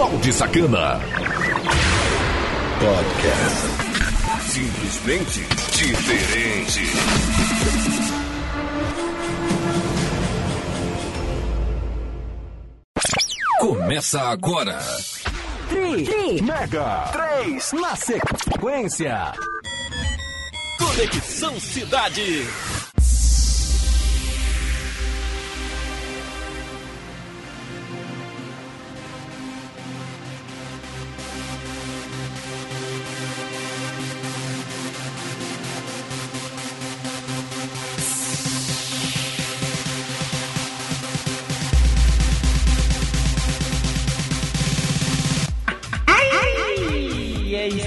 Balde Sacana. Podcast. Simplesmente diferente. Começa agora. Tri, tri, mega, três, na sequência. Conexão Cidade.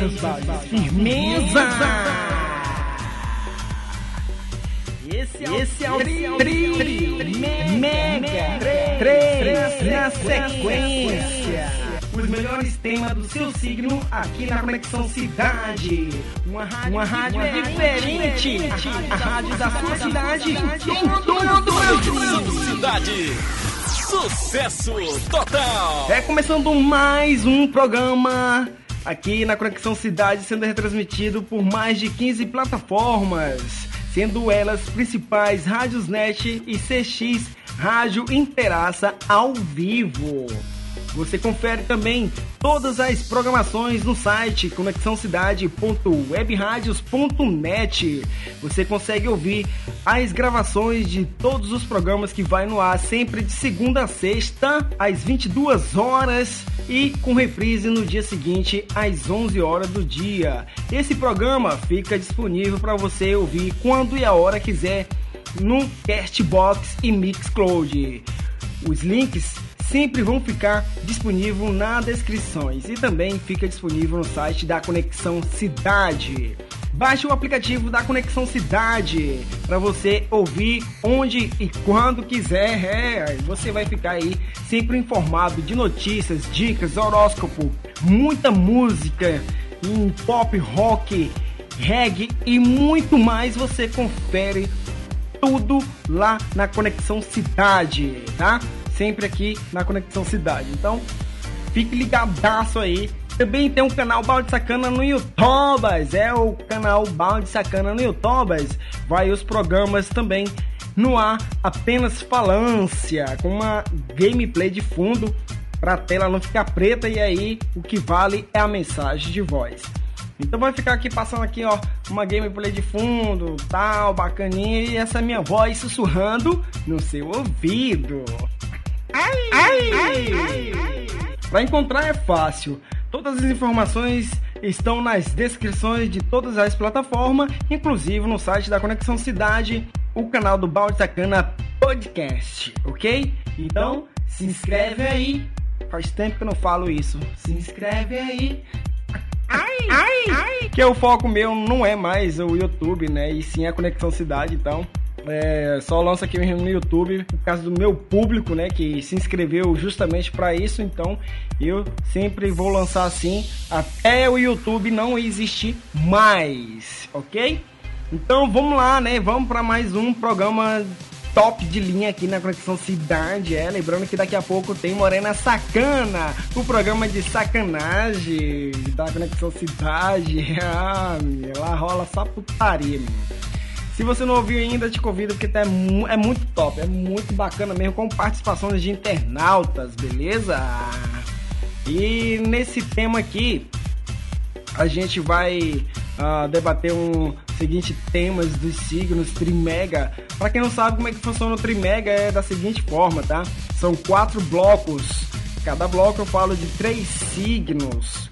Firmeza! Esse é, Esse é o Tri, tri, tri Mega 3 na sequência. Os melhores temas do seu signo aqui na Conexão Cidade. Uma rádio, Uma rádio diferente. A rádio da sua cidade em todo o Brasil. Cidade. Sucesso total. É começando mais um programa aqui na Conexão Cidade, sendo retransmitido por mais de 15 plataformas, sendo elas principais Rádios Net e CX Rádio Interaça ao vivo. Você confere também todas as programações no site conexãocidade.webradios.net. Você consegue ouvir as gravações de todos os programas que vai no ar sempre de segunda a sexta às 22 horas e com reprise no dia seguinte às 11 horas do dia. Esse programa fica disponível para você ouvir quando e a hora quiser no Castbox e Mixcloud. Os links sempre vão ficar disponível na descrições e também fica disponível no site da Conexão Cidade. Baixe o aplicativo da Conexão Cidade para você ouvir onde e quando quiser. É, você vai ficar aí sempre informado de notícias, dicas, horóscopo, muita música em pop, rock, reggae e muito mais. Você confere tudo lá na Conexão Cidade, tá? Sempre aqui na Conexão Cidade. Então, fique ligadaço aí. Também tem um canal Balde Sacana no YouTube. É o canal Balde Sacana no YouTube. Vai os programas também no ar, apenas falância, com uma gameplay de fundo para a tela não ficar preta e aí o que vale é a mensagem de voz. Então vai ficar aqui passando aqui, ó, uma gameplay de fundo, tal, bacaninha e essa minha voz sussurrando no seu ouvido. Ai, ai, ai, ai, Para encontrar é fácil. Todas as informações estão nas descrições de todas as plataformas, inclusive no site da Conexão Cidade, o canal do Balde Sacana Podcast, ok? Então, se inscreve aí. Faz tempo que eu não falo isso. Se inscreve aí. Ai, ai, ai. Que o foco meu não é mais o YouTube, né? E sim a Conexão Cidade, então. É, só lanço aqui no YouTube por causa do meu público, né, que se inscreveu justamente para isso. Então, eu sempre vou lançar assim até o YouTube não existir mais, ok? Então, vamos lá, né? Vamos para mais um programa top de linha aqui na Conexão Cidade. É, lembrando que daqui a pouco tem Morena Sacana, o programa de sacanagem da Conexão Cidade. Ah, lá rola só putaria, meu. Se você não ouviu ainda, te convido porque tá, é muito top, é muito bacana mesmo, com participações de internautas, beleza? E nesse tema aqui, a gente vai uh, debater um seguinte temas dos signos Trimega. Para quem não sabe como é que funciona o Trimega, é da seguinte forma, tá? São quatro blocos. Cada bloco eu falo de três signos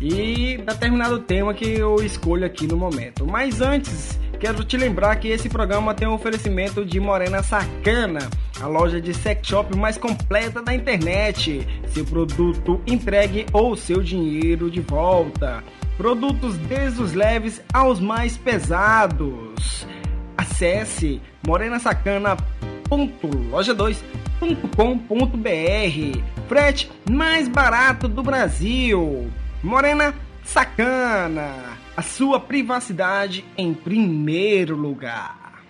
e determinado tema que eu escolho aqui no momento. Mas antes Quero te lembrar que esse programa tem um oferecimento de Morena Sacana, a loja de sex shop mais completa da internet. Seu produto entregue ou seu dinheiro de volta. Produtos desde os leves aos mais pesados. Acesse morenasacana.loja2.com.br. Frete mais barato do Brasil. Morena Sacana a sua privacidade em primeiro lugar.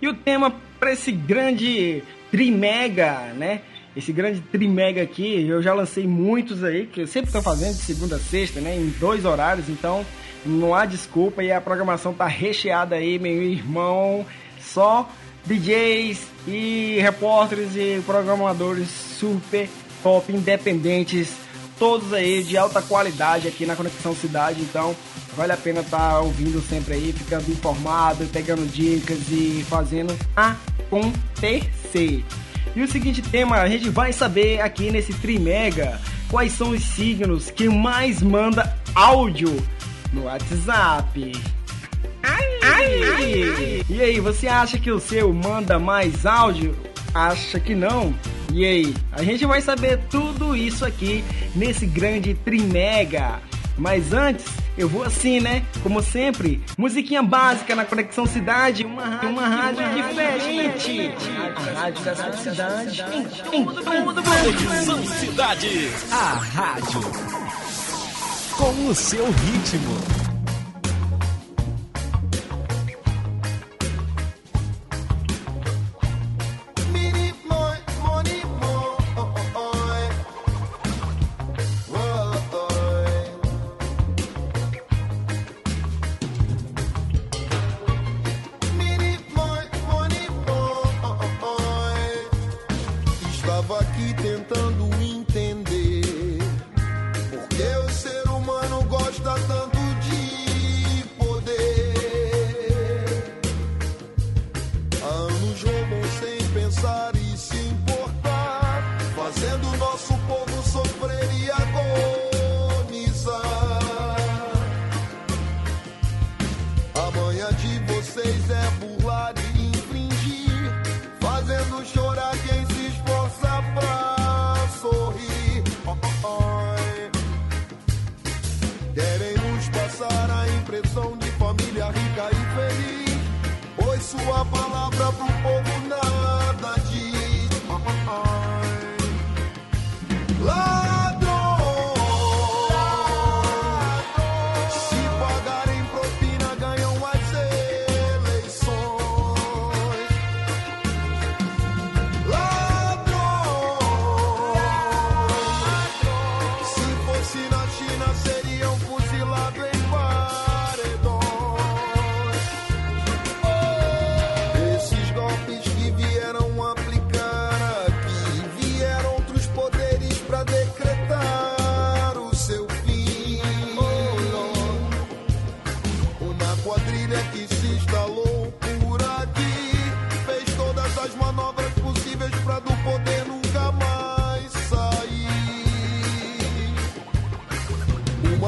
E o tema para esse grande trimega, né? esse grande trimega aqui, eu já lancei muitos aí, que eu sempre estou fazendo de segunda a sexta, né? Em dois horários, então não há desculpa e a programação tá recheada aí, meu irmão. Só DJs e repórteres e programadores super top, independentes, todos aí de alta qualidade aqui na Conexão Cidade, então vale a pena estar tá ouvindo sempre aí, ficando informado, pegando dicas e fazendo acontecer. E o seguinte tema, a gente vai saber aqui nesse Trimega quais são os signos que mais manda áudio no WhatsApp. Ai, ai, ai, e aí, você acha que o seu manda mais áudio? Acha que não? E aí, a gente vai saber tudo isso aqui nesse grande Trimega. Mas antes, eu vou assim, né? Como sempre, musiquinha básica na Conexão Cidade, uma rádio, uma rádio uma diferente. A rádio da sua cidade. Em todo Conexão Cidade. A rádio com o seu ritmo.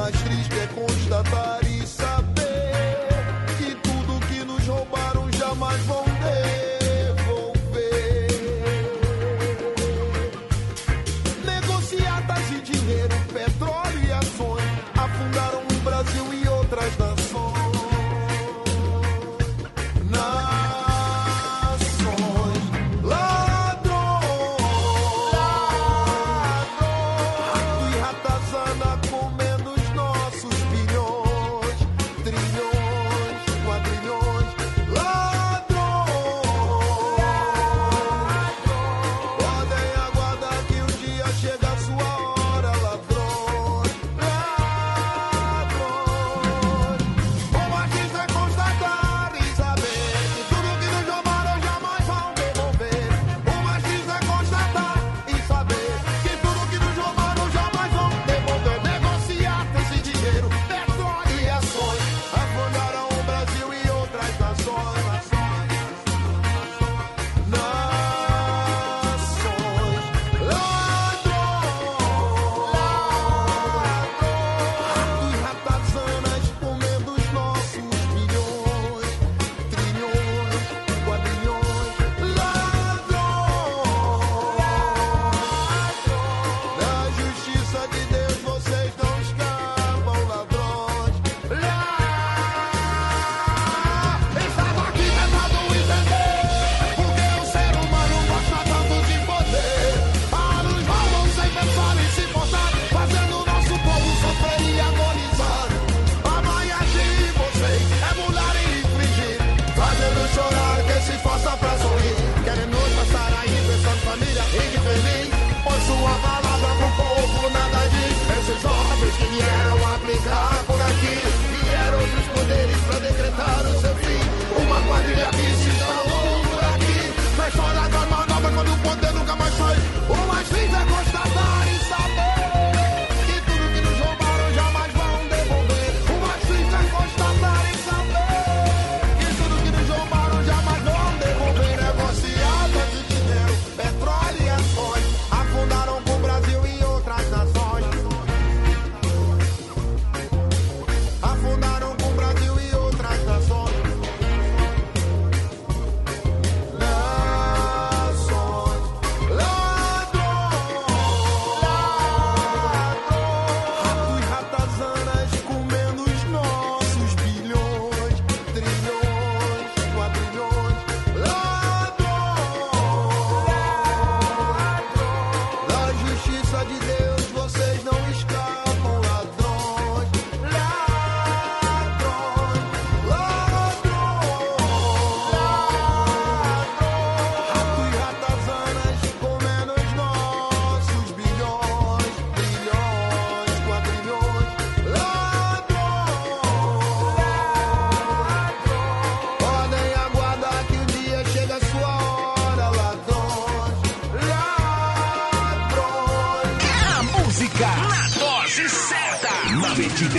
mais triste é constatar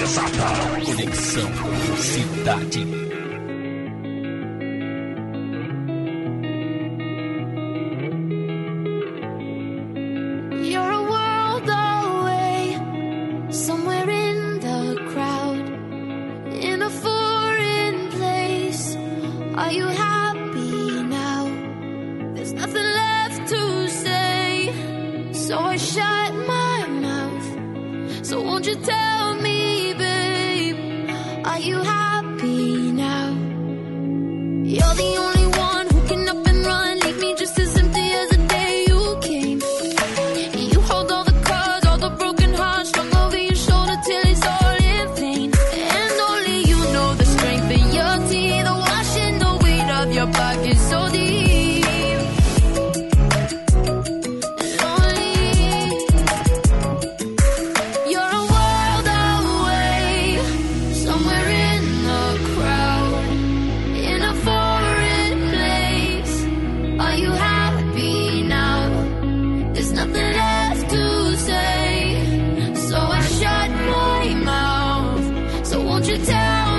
exata. Conexão Cidade. down.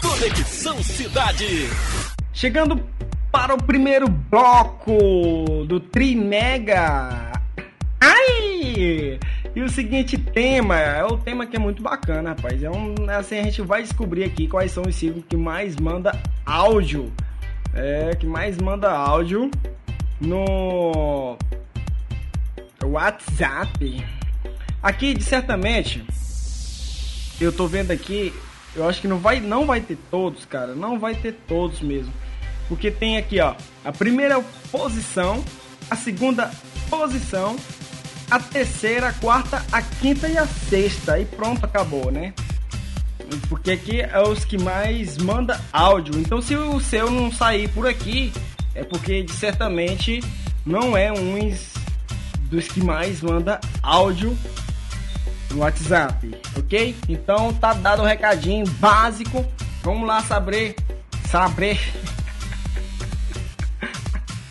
Conexão Cidade. Chegando para o primeiro bloco do Trimega. Ai! E o seguinte tema, é o tema que é muito bacana, rapaz. É um, assim, a gente vai descobrir aqui quais são os signos que mais manda áudio. É, que mais manda áudio no WhatsApp. Aqui, certamente, eu tô vendo aqui, eu acho que não vai, não vai ter todos, cara. Não vai ter todos mesmo. Porque tem aqui, ó, a primeira posição, a segunda posição, a terceira, a quarta, a quinta e a sexta. E pronto, acabou, né? Porque aqui é os que mais manda áudio. Então se o seu não sair por aqui, é porque certamente não é uns dos que mais manda áudio no WhatsApp, ok? Então tá dado o um recadinho básico. Vamos lá saber, saber.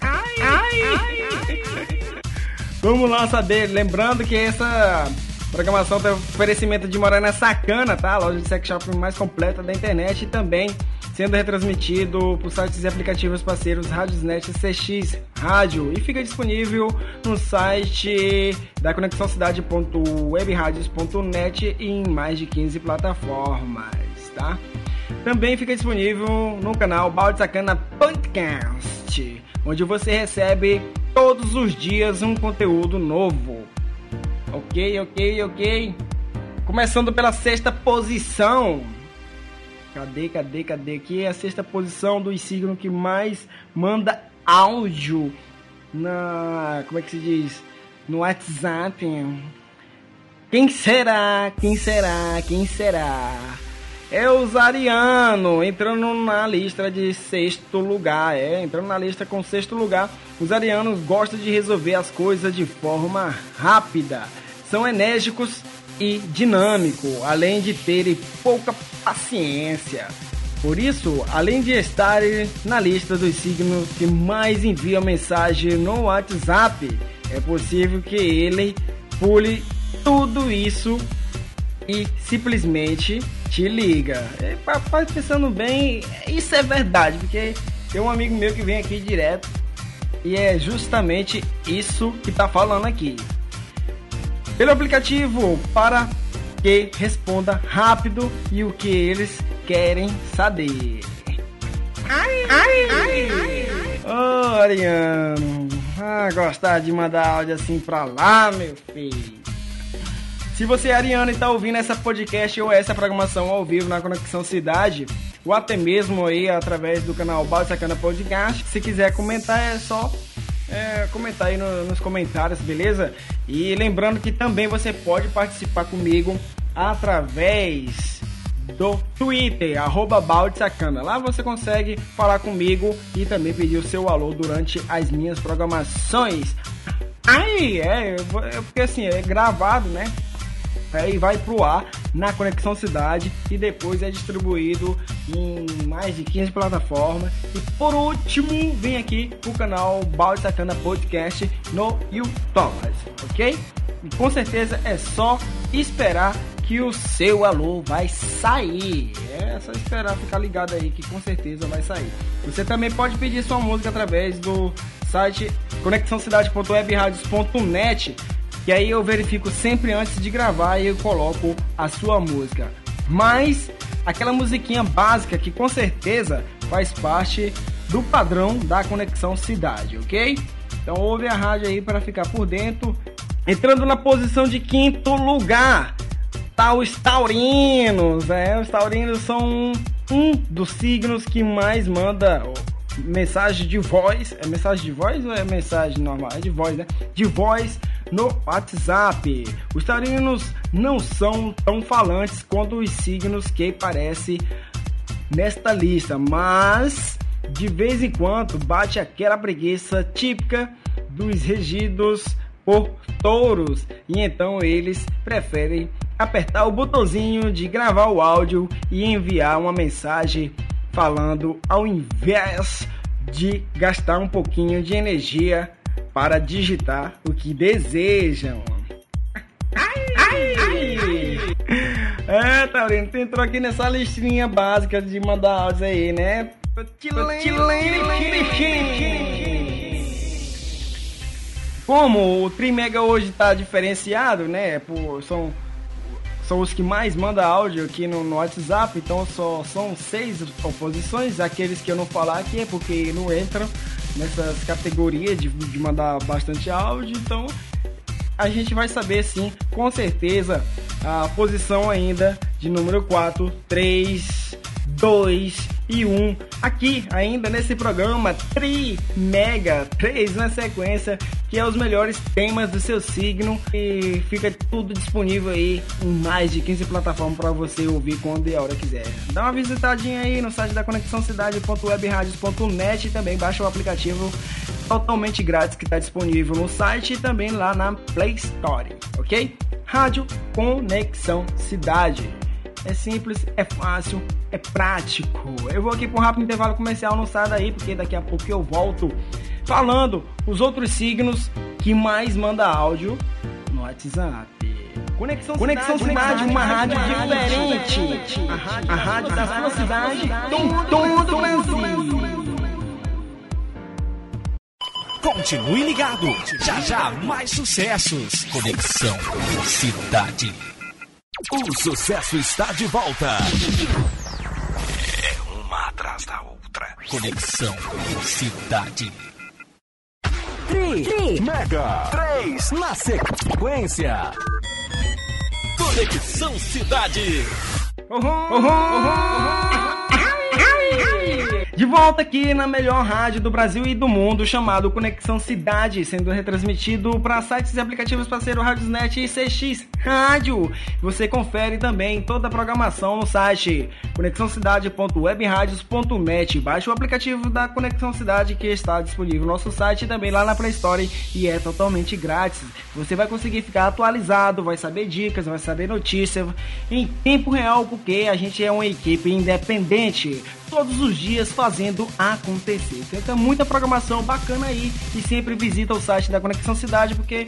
ai, ai, ai, Vamos lá saber, lembrando que essa programação tem oferecimento de Morena Sacana, tá? A loja de sex shop mais completa da internet e também sendo retransmitido por sites e aplicativos parceiros Radiosnet CX Rádio e fica disponível no site da conexãocidade.webradios.net e em mais de 15 plataformas, tá? Também fica disponível no canal Balde Sacana Podcast, onde você recebe todos os dias um conteúdo novo. Ok, ok, ok. Começando pela sexta posição. Cadê, cadê, cadê? Aqui é a sexta posição dos signos que mais manda áudio na. Como é que se diz? No WhatsApp. Quem será? Quem será? Quem será? É o Zariano, entrando na lista de sexto lugar. É, entrando na lista com sexto lugar. Os arianos gostam de resolver as coisas de forma rápida. São enérgicos e dinâmicos, além de terem pouca paciência. Por isso, além de estarem na lista dos signos que mais enviam mensagem no WhatsApp, é possível que ele pule tudo isso e simplesmente te liga. É, papai, pensando bem, isso é verdade, porque tem um amigo meu que vem aqui direto e é justamente isso que tá falando aqui. Pelo aplicativo para que responda rápido e o que eles querem saber. Ai, ai, ai, ai. Ô, oh, Ariano. Ah, gostar de mandar áudio assim pra lá, meu filho. Se você é ariano e está ouvindo essa podcast ou essa programação ao vivo na Conexão Cidade, ou até mesmo aí através do canal Balde Sacana Podcast, se quiser comentar é só é, comentar aí no, nos comentários, beleza? E lembrando que também você pode participar comigo através do Twitter, arroba Balde Sacana. Lá você consegue falar comigo e também pedir o seu alô durante as minhas programações. Aí, é, é porque assim, é gravado, né? Aí vai pro ar na Conexão Cidade e depois é distribuído em mais de 15 plataformas. E por último, vem aqui o canal Balde Sacana Podcast no YouTube, ok? E com certeza é só esperar que o seu alô vai sair. É só esperar ficar ligado aí que com certeza vai sair. Você também pode pedir sua música através do site conexãocidade.webradios.net que aí eu verifico sempre antes de gravar e eu coloco a sua música. Mas aquela musiquinha básica que com certeza faz parte do padrão da conexão cidade, ok? Então ouve a rádio aí para ficar por dentro. Entrando na posição de quinto lugar, tá os taurinos, é, os taurinos são um dos signos que mais manda mensagem de voz, é mensagem de voz ou é mensagem normal? É de voz, né? De voz no WhatsApp. Os taurinos não são tão falantes quanto os signos que aparecem nesta lista, mas de vez em quando bate aquela preguiça típica dos regidos por touros e então eles preferem apertar o botãozinho de gravar o áudio e enviar uma mensagem falando ao invés de gastar um pouquinho de energia para digitar o que desejam. Ai, ai, ai, É, Taurino, tu entrou aqui nessa listinha básica de mandar áudios aí, né? Como o Trimega hoje tá diferenciado, né? Por, são, são os que mais mandam áudio aqui no, no WhatsApp, então só são seis oposições. Aqueles que eu não falar aqui é porque não entram nessas categorias de, de mandar bastante áudio, então a gente vai saber sim, com certeza, a posição ainda de número 4, 3, 2 e 1 aqui ainda nesse programa Tri Mega 3 na sequência, que é os melhores temas do seu signo e fica tudo disponível aí em mais de 15 plataformas para você ouvir quando e a hora quiser. Dá uma visitadinha aí no site da Conexão Cidade.webradios.net e também baixa o aplicativo totalmente grátis que está disponível no site e também lá na Play Store, ok? Rádio Conexão Cidade. É simples, é fácil, é prático. Eu vou aqui para um rápido intervalo comercial, não sai daí, porque daqui a pouco eu volto falando os outros signos que mais manda áudio no WhatsApp. Conexão, Conexão Cidade, cidade uma rádio, rádio diferente. A rádio, a rádio da sua cidade, em todo o Brasil. Continue ligado. Já já mais sucessos. Conexão Cidade. O sucesso está de volta. É uma atrás da outra. Conexão Cidade. Tri, Tri, Mega, 3 na sequência. Conexão Cidade. Uhum, uhum, uhum, de volta aqui na melhor rádio do Brasil e do mundo, chamado Conexão Cidade, sendo retransmitido para sites e aplicativos parceiro Radiosnet e CX Rádio. Você confere também toda a programação no site conexãocidade.webradios.net. Baixe o aplicativo da Conexão Cidade que está disponível no nosso site e também lá na Play Store e é totalmente grátis. Você vai conseguir ficar atualizado, vai saber dicas, vai saber notícias em tempo real, porque a gente é uma equipe independente todos os dias fazendo acontecer. Então, muita programação bacana aí e sempre visita o site da Conexão Cidade porque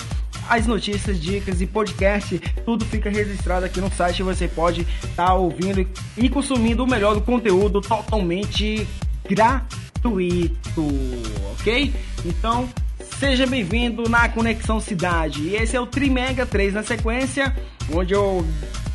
as notícias, dicas e podcast, tudo fica registrado aqui no site. Você pode estar tá ouvindo e consumindo o melhor do conteúdo totalmente gratuito, ok? Então, seja bem-vindo na Conexão Cidade. E esse é o Trimega 3 na sequência, onde eu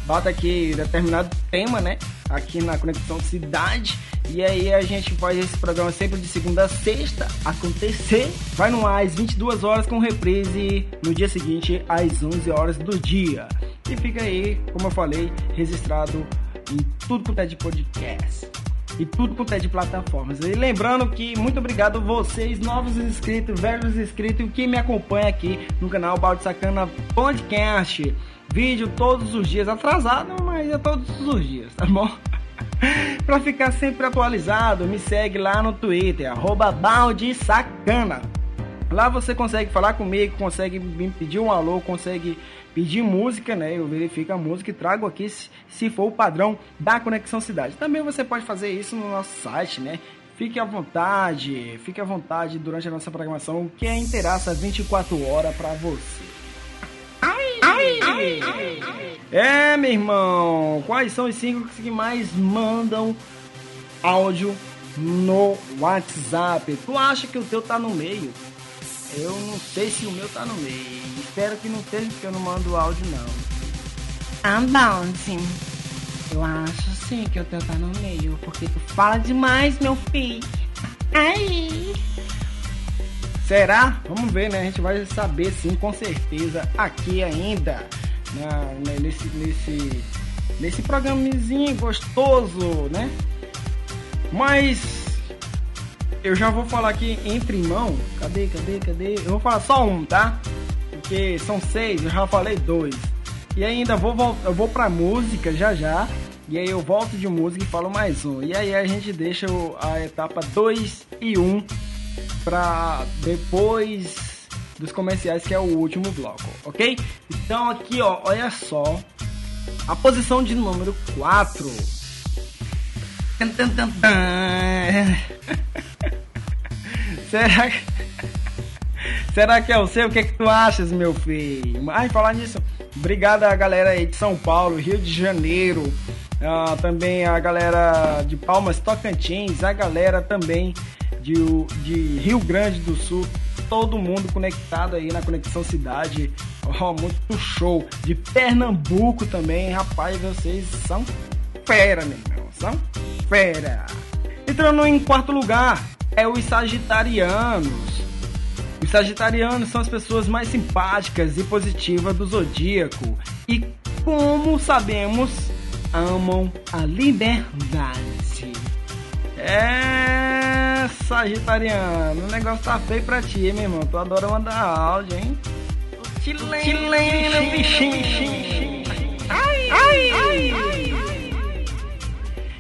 bato aqui determinado tema, né? Aqui na Conexão Cidade e aí a gente faz esse programa sempre de segunda a sexta acontecer. Vai no às 22 horas com reprise no dia seguinte às 11 horas do dia. E fica aí, como eu falei, registrado em tudo quanto é de podcast e tudo quanto é de plataformas. E lembrando que muito obrigado vocês, novos inscritos, velhos inscritos, que me acompanha aqui no canal Balde Sacana Podcast. Vídeo todos os dias, atrasado, mas é todos os dias, tá bom? para ficar sempre atualizado, me segue lá no Twitter, arroba baldesacana. Lá você consegue falar comigo, consegue me pedir um alô, consegue pedir música, né? Eu verifico a música e trago aqui se, for o padrão da Conexão Cidade. Também você pode fazer isso no nosso site, né? Fique à vontade, fique à vontade durante a nossa programação, que é interaça 24 horas para você. É, meu irmão, quais são os cinco que mais mandam áudio no WhatsApp? Tu acha que o teu tá no meio? Eu não sei se o meu tá no meio. Espero que não esteja, porque eu não mando áudio, não. Ah, bom, sim. Eu acho sim que o teu tá no meio, porque tu fala demais, meu filho. Ai. Será? Vamos ver, né? A gente vai saber sim, com certeza, aqui ainda, na, né, nesse, nesse, nesse programinho gostoso, né? Mas eu já vou falar aqui entre mão. Cadê, cadê, cadê? Eu vou falar só um, tá? Porque são seis, eu já falei dois. E ainda vou eu vou pra música já já. E aí eu volto de música e falo mais um. E aí a gente deixa a etapa 2 e 1 um para depois dos comerciais, que é o último bloco, ok? Então aqui, ó, olha só. A posição de número 4. Será que... Será que é o seu? O que, é que tu achas, meu filho? Ai, falar nisso, obrigado a galera aí de São Paulo, Rio de Janeiro, uh, também a galera de Palmas, Tocantins, a galera também de, de Rio Grande do Sul, todo mundo conectado aí na Conexão Cidade. Oh, muito show. De Pernambuco também, rapaz, vocês são fera, meu irmão. São fera. Entrando em quarto lugar é os Sagitarianos. Os Sagitarianos são as pessoas mais simpáticas e positivas do zodíaco e, como sabemos, amam a liberdade. É, Sagitariano, o negócio tá feio pra ti, meu irmão. Tu adora mandar áudio, hein? Chileno, Chileno bichinho. Ai, ai, ai, ai.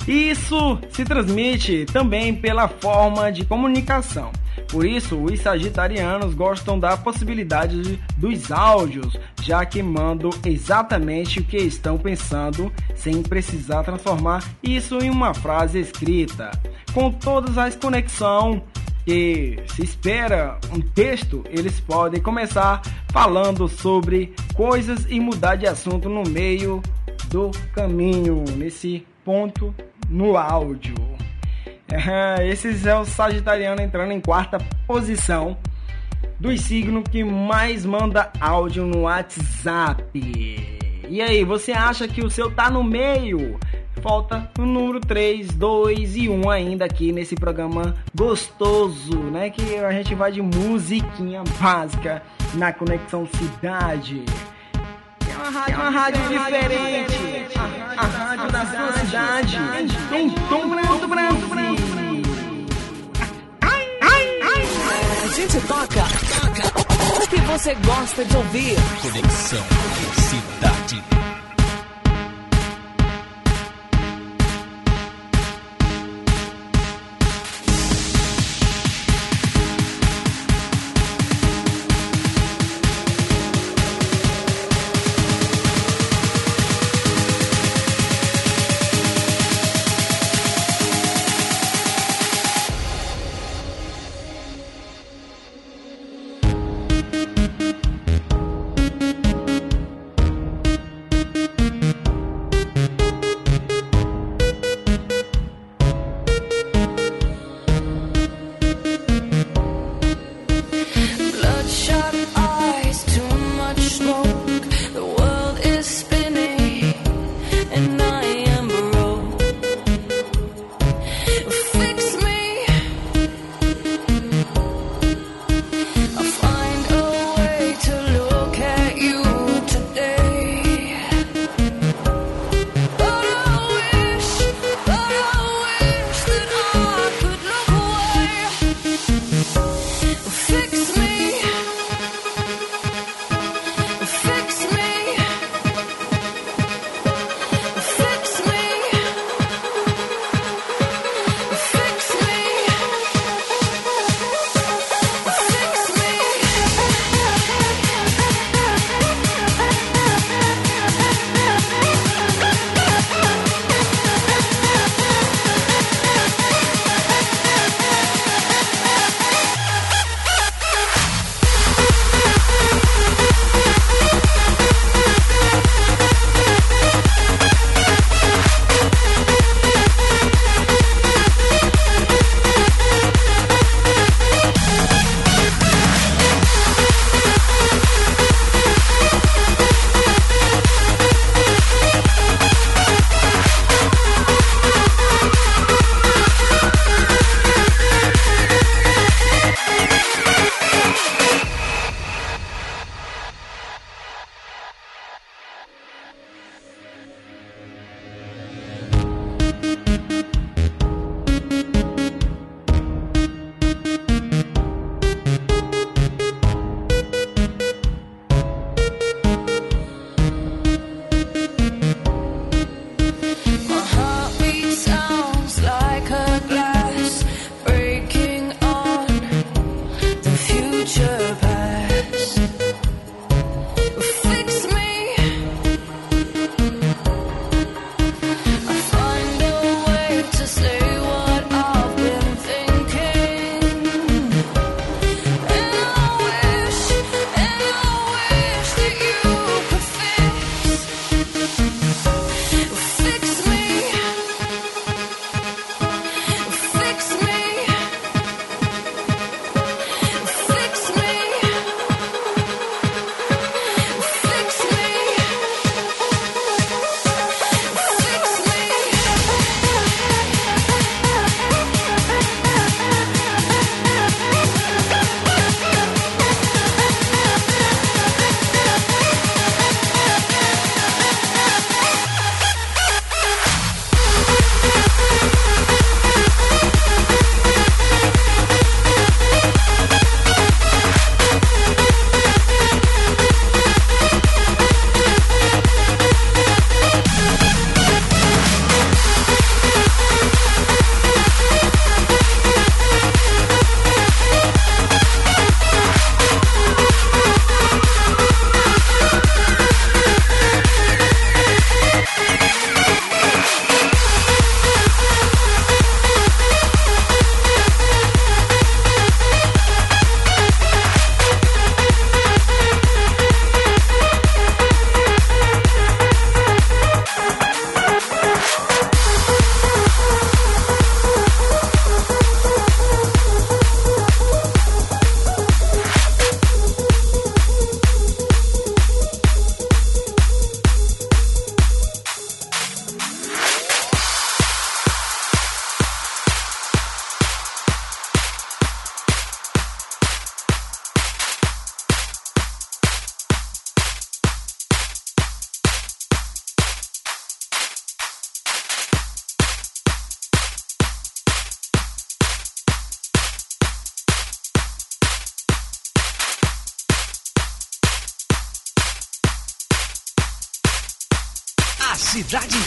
Isso se transmite também pela forma de comunicação. Por isso, os sagitarianos gostam da possibilidade dos áudios, já que mandam exatamente o que estão pensando, sem precisar transformar isso em uma frase escrita. Com todas as conexões que se espera um texto, eles podem começar falando sobre coisas e mudar de assunto no meio do caminho, nesse ponto no áudio. Esses é o Sagitariano entrando em quarta posição dos signos que mais manda áudio no WhatsApp. E aí, você acha que o seu tá no meio? falta o número 3, 2 e 1 ainda aqui nesse programa gostoso, né? Que a gente vai de musiquinha básica na Conexão Cidade. É uma rádio, uma rádio diferente. A, a rádio da sua cidade. Tom branco, branco, branco. A gente toca, toca o que você gosta de ouvir. Conexão Cidade.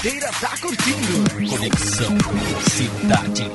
Inteira tá curtindo. Conexão Cidade.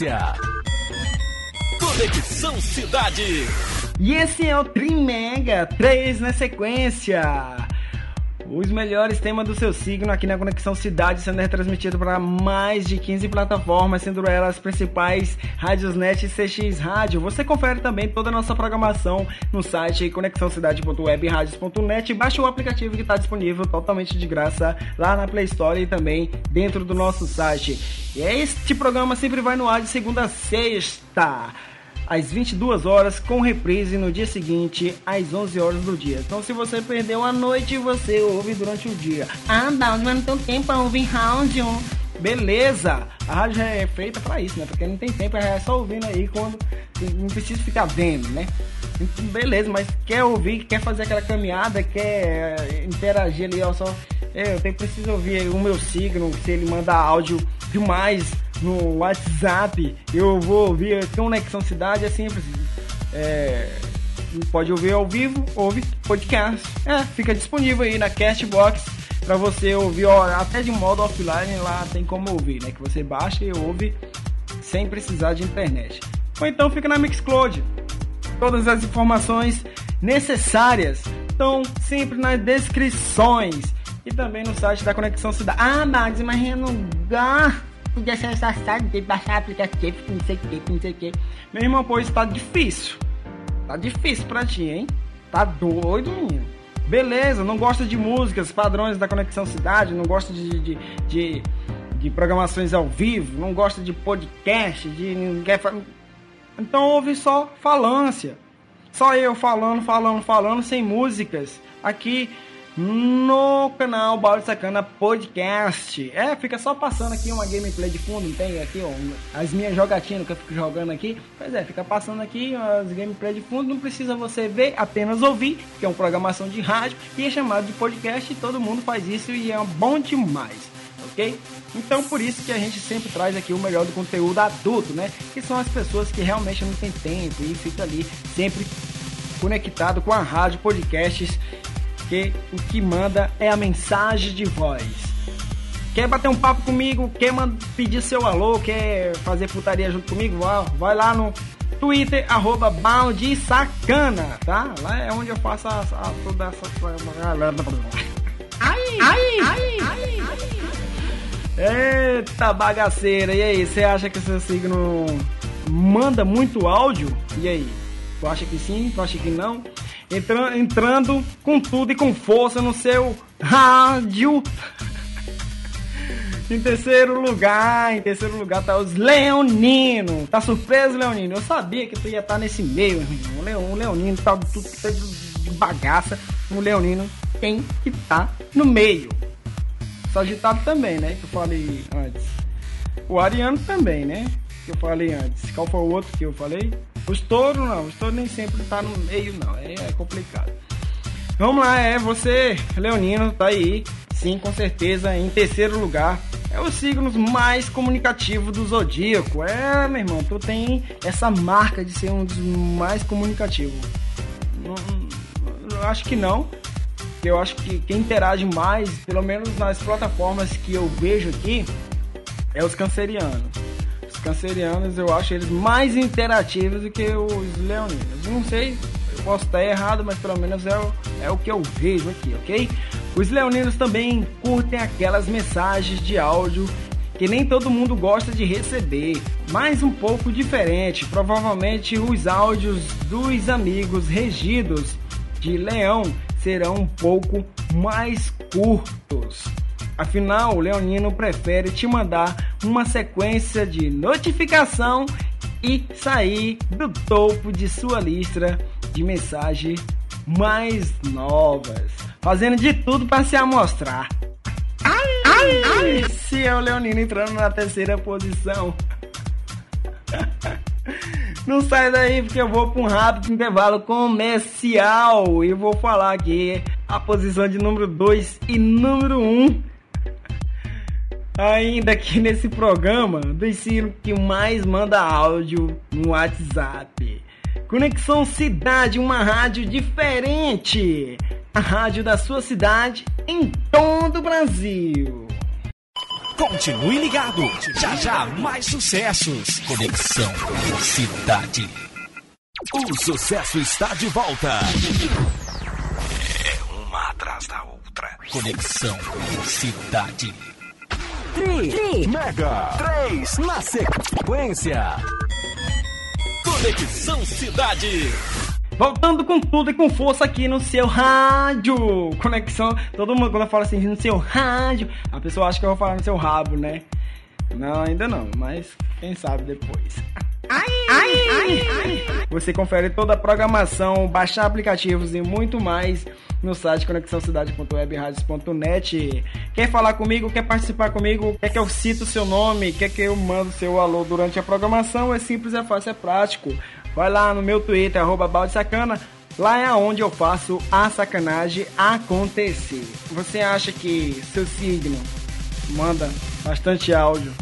Sequência. Conexão Cidade. E esse é o Trimega 3 na sequência. Melhores temas do seu signo aqui na Conexão Cidade, sendo retransmitido para mais de 15 plataformas, sendo elas as principais Rádios Net e CX Rádio. Você confere também toda a nossa programação no site conexãocidade.webradios.net. Baixe o aplicativo que está disponível totalmente de graça lá na Play Store e também dentro do nosso site. E este programa sempre vai no ar de segunda a sexta às 22 horas, com reprise no dia seguinte, às 11 horas do dia. Então, se você perdeu a noite, você ouve durante o dia. Ah, mas não tem tempo pra ouvir rádio. Beleza! A rádio é feita para isso, né? Porque não tem tempo, é só ouvindo aí quando não precisa ficar vendo, né? Então, beleza, mas quer ouvir, quer fazer aquela caminhada, quer eh, interagir ali, ó, só. É, eu tenho, preciso ouvir o meu signo, se ele manda áudio demais no WhatsApp, eu vou ouvir Conexão Cidade, é simples. É, pode ouvir ao vivo, ouve podcast. É, fica disponível aí na Castbox para você ouvir, ó, até de modo offline lá tem como ouvir, né? Que você baixa e ouve sem precisar de internet. Ou então fica na Mixcloud. Todas as informações necessárias estão sempre nas descrições e também no site da Conexão Cidade. Ah, Max, mas não dá. Podia ser acessado, de baixar aplicativo, não sei o que, não sei o que. Meu irmão, pois tá difícil. Tá difícil pra ti, hein? Tá doido, menino. Beleza, não gosta de músicas, padrões da Conexão Cidade, não gosta de, de, de, de programações ao vivo, não gosta de podcast, de. Então ouve só falância. Só eu falando, falando, falando, sem músicas. Aqui no canal Balde Sacana Podcast. É, fica só passando aqui uma gameplay de fundo, não tem aqui ó, as minhas jogatinhas que eu fico jogando aqui. Pois é, fica passando aqui as gameplay de fundo, não precisa você ver, apenas ouvir, que é uma programação de rádio e é chamado de podcast e todo mundo faz isso e é bom demais. Ok? Então por isso que a gente sempre traz aqui o melhor do conteúdo adulto, né? Que são as pessoas que realmente não tem tempo e fica ali sempre conectado com a rádio, podcasts porque o que manda é a mensagem de voz. Quer bater um papo comigo? Quer pedir seu alô? Quer fazer putaria junto comigo? Vai lá no Twitter, arroba Sacana, tá? Lá é onde eu faço a, a, toda essa. Ai, ai, ai, ai, Eita bagaceira, e aí? Você acha que seu signo manda muito áudio? E aí? Tu acha que sim? Tu acha que não? Entra, entrando com tudo e com força no seu rádio. em terceiro lugar, em terceiro lugar tá os Leonino. Tá surpreso, Leonino? Eu sabia que tu ia estar tá nesse meio, irmão. O, Leon, o Leonino tá tudo de bagaça. O Leonino tem que tá no meio. Sagitado também, né? Que eu falei antes. O Ariano também, né? Que eu falei antes. Qual foi o outro que eu falei? O estouro não, o estouro nem sempre tá no meio, não. É, é complicado. Vamos lá, é você, Leonino, tá aí. Sim, com certeza, em terceiro lugar. É o signo mais comunicativo do zodíaco. É, meu irmão, tu tem essa marca de ser um dos mais comunicativos. Não, acho que não. Eu acho que quem interage mais, pelo menos nas plataformas que eu vejo aqui, é os cancerianos cancerianos eu acho eles mais interativos do que os leoninos. Não sei, eu posso estar errado, mas pelo menos é o, é o que eu vejo aqui, ok? Os leoninos também curtem aquelas mensagens de áudio que nem todo mundo gosta de receber, mas um pouco diferente. Provavelmente os áudios dos amigos regidos de leão serão um pouco mais curtos. Afinal, o Leonino prefere te mandar uma sequência de notificação e sair do topo de sua lista de mensagens mais novas, fazendo de tudo para se amostrar. Ai, ai, ai. Esse é o Leonino entrando na terceira posição. Não sai daí porque eu vou para um rápido intervalo comercial e vou falar aqui a posição de número 2 e número 1 um ainda aqui nesse programa do signo que mais manda áudio no WhatsApp. Conexão Cidade, uma rádio diferente. A rádio da sua cidade em todo o Brasil. Continue ligado. Já já mais sucessos. Conexão Cidade. O sucesso está de volta. É uma atrás da outra. Conexão Cidade. Tri, Tri Mega 3 na sequência. Conexão Cidade. Voltando com tudo e com força aqui no seu rádio. Conexão. Todo mundo, quando eu falo assim, no seu rádio, a pessoa acha que eu vou falar no seu rabo, né? Não, ainda não, mas quem sabe depois. Ai, ai, ai, ai. Você confere toda a programação, baixar aplicativos e muito mais no site conexãocidade.webradios.net. Quer falar comigo, quer participar comigo, quer que eu cite o seu nome, quer que eu mando seu alô durante a programação? É simples, é fácil, é prático. Vai lá no meu Twitter, arroba baldesacana. Lá é onde eu faço a sacanagem acontecer. Você acha que seu signo manda bastante áudio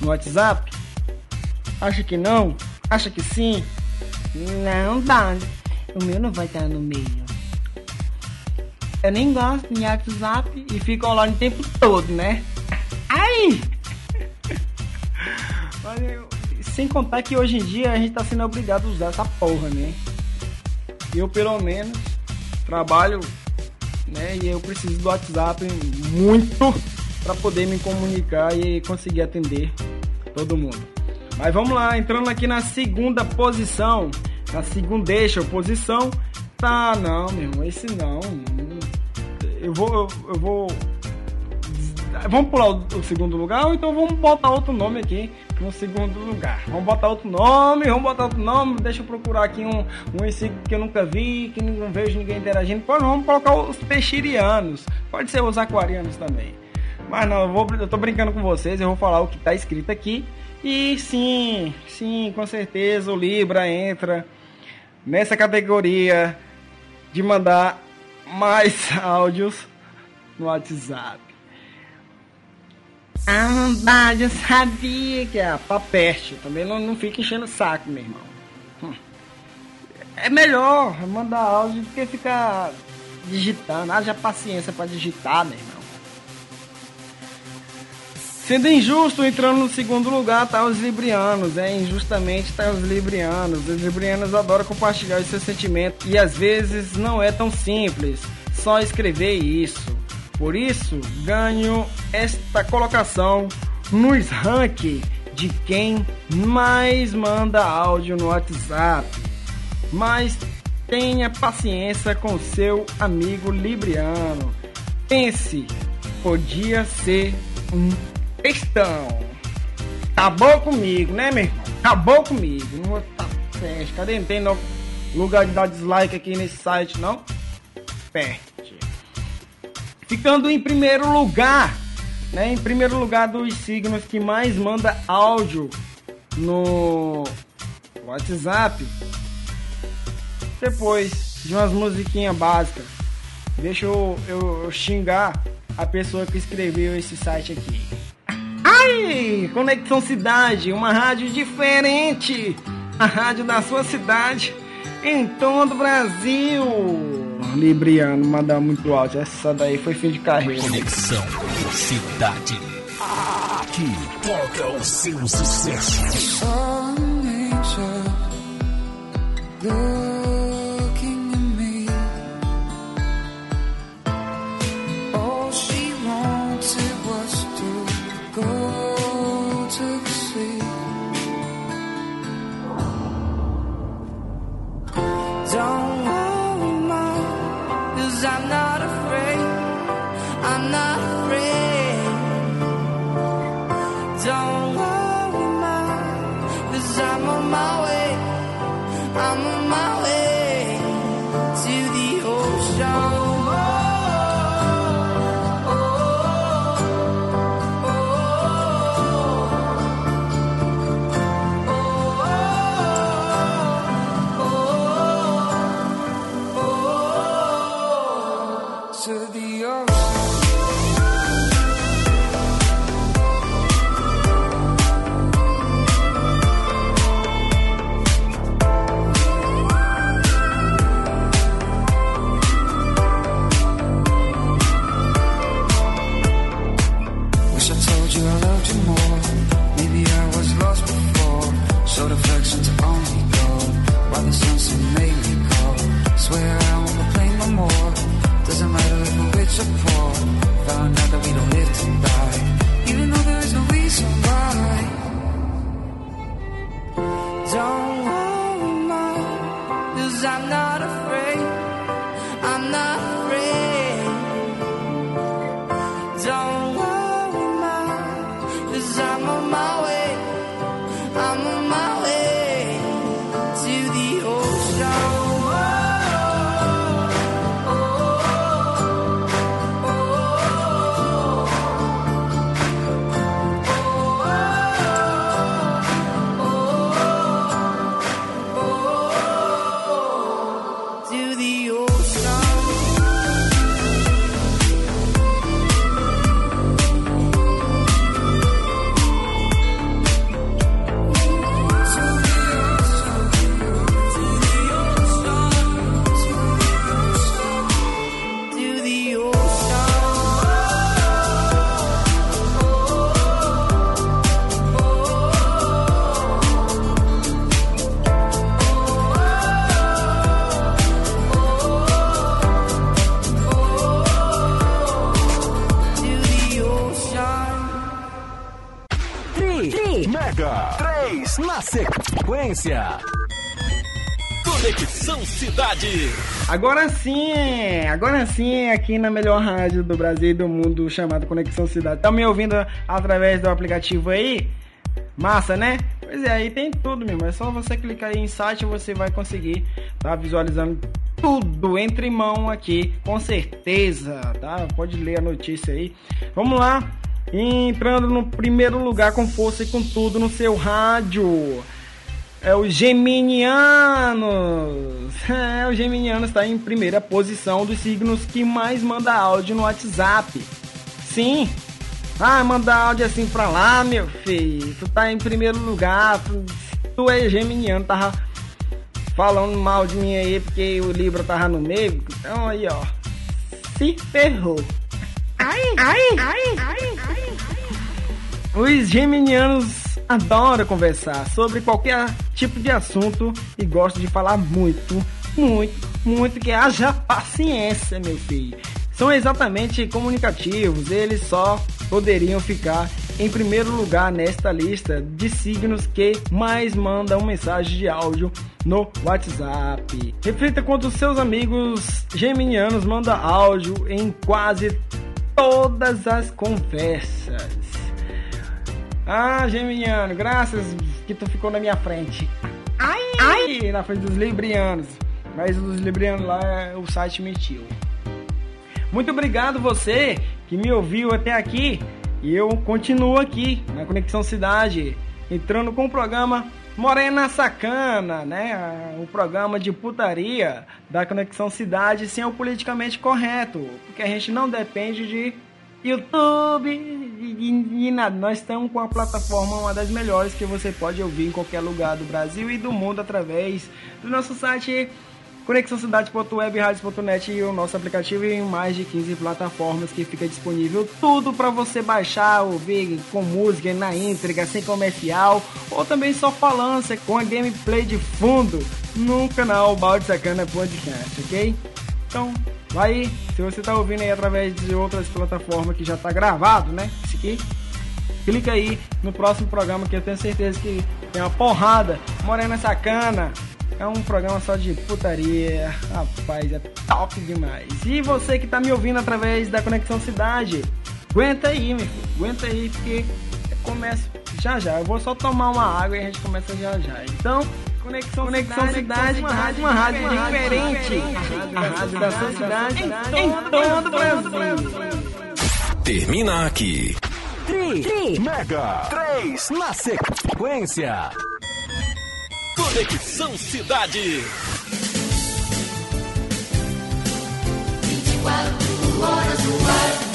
no WhatsApp? Acha que não? Acha que sim? Não dá. O meu não vai estar no meio. Eu nem gosto de WhatsApp e fico online o tempo todo, né? Ai! Sem contar que hoje em dia a gente tá sendo obrigado a usar essa porra, né? Eu pelo menos trabalho, né? E eu preciso do WhatsApp muito para poder me comunicar e conseguir atender todo mundo. Mas vamos lá, entrando aqui na segunda posição, na segunda posição, tá, não, meu irmão, esse não. Eu vou, eu, eu vou Vamos pular o, o, segundo lugar ou então vamos botar outro nome aqui no segundo lugar. Vamos botar outro nome, vamos botar outro nome. Deixa eu procurar aqui um, um esse que eu nunca vi, que não vejo ninguém interagindo. Pô, vamos colocar os peixirianos. Pode ser os aquarianos também. Mas não, eu, vou, eu tô brincando com vocês, eu vou falar o que tá escrito aqui. E sim, sim, com certeza o Libra entra nessa categoria de mandar mais áudios no WhatsApp. Ah, eu sabia que é papeste. Também não, não fica enchendo o saco, meu irmão. Hum. É melhor mandar áudio do que ficar digitando. Haja paciência para digitar, meu irmão. Sendo injusto, entrando no segundo lugar, tá os librianos, é injustamente tá os librianos. Os librianos adoram compartilhar os seus sentimentos e às vezes não é tão simples só escrever isso. Por isso, ganho esta colocação nos ranking de quem mais manda áudio no WhatsApp. Mas tenha paciência com seu amigo libriano. Pense, podia ser um questão. Acabou comigo, né, meu irmão? Acabou comigo. Não vou tá festa. Cadê? Não tem lugar de dar dislike aqui nesse site, não? Perte. Ficando em primeiro lugar, né? Em primeiro lugar dos signos que mais manda áudio no WhatsApp. Depois de umas musiquinhas básicas. Deixa eu, eu, eu xingar a pessoa que escreveu esse site aqui. Ai! Conexão Cidade, uma rádio diferente. A rádio da sua cidade em todo o Brasil. Libriano, mandar muito alto. Essa daí foi fim de carreira. Conexão Cidade. Aqui toca o seu sucesso. Tri, Mega 3 na sequência. Conexão Cidade. Agora sim, agora sim, aqui na melhor rádio do Brasil e do mundo, chamada Conexão Cidade. Tá me ouvindo através do aplicativo aí? Massa, né? Pois é, aí tem tudo mesmo. É só você clicar aí em site e você vai conseguir tá visualizando tudo entre mão aqui, com certeza, tá? Pode ler a notícia aí. Vamos lá. Entrando no primeiro lugar com força e com tudo no seu rádio. É o Geminianos. É, o Geminianos está em primeira posição dos signos que mais manda áudio no WhatsApp. Sim. Ah, manda áudio assim pra lá, meu filho. Tu tá em primeiro lugar. Tu, tu é geminiano, tava falando mal de mim aí porque o Libra tava no meio. Então aí, ó. Se ferrou. Ai, ai, ai, ai, ai. Os geminianos adoram conversar sobre qualquer tipo de assunto e gostam de falar muito, muito, muito que haja paciência, meu filho. São exatamente comunicativos, eles só poderiam ficar em primeiro lugar nesta lista de signos que mais mandam mensagem de áudio no WhatsApp. Reflita quanto seus amigos geminianos mandam áudio em quase todas as conversas. Ah, Geminiano, graças que tu ficou na minha frente. Ai, ai, na frente dos Librianos. Mas os Librianos lá, o site mentiu. Muito obrigado você que me ouviu até aqui. E eu continuo aqui na Conexão Cidade, entrando com o programa Morena Sacana, né? O programa de putaria da Conexão Cidade sem o politicamente correto, porque a gente não depende de YouTube e, e nada. Nós estamos com a plataforma uma das melhores que você pode ouvir em qualquer lugar do Brasil e do mundo através do nosso site conexãocidade.webradios.net e o nosso aplicativo em mais de 15 plataformas que fica disponível tudo para você baixar, ouvir com música na íntegra, sem comercial ou também só falância com a gameplay de fundo no canal Balde Sacana Podcast, ok? Então, vai aí, se você tá ouvindo aí através de outras plataformas que já tá gravado, né? Esse aqui, clica aí no próximo programa que eu tenho certeza que tem uma porrada. Morena Sacana. É um programa só de putaria. Rapaz, é top demais. E você que tá me ouvindo através da Conexão Cidade, aguenta aí, meu filho. Aguenta aí, porque começa já já. Eu vou só tomar uma água e a gente começa já já. Então, Conexão, Conexão Cidade, cidade uma rádio, uma rádio diferente. A rádio da sua cidade em todo o Brasil. Termina aqui. tri, tri, Mega 3 na sequência. Conexão Cidade. 24 horas no ar.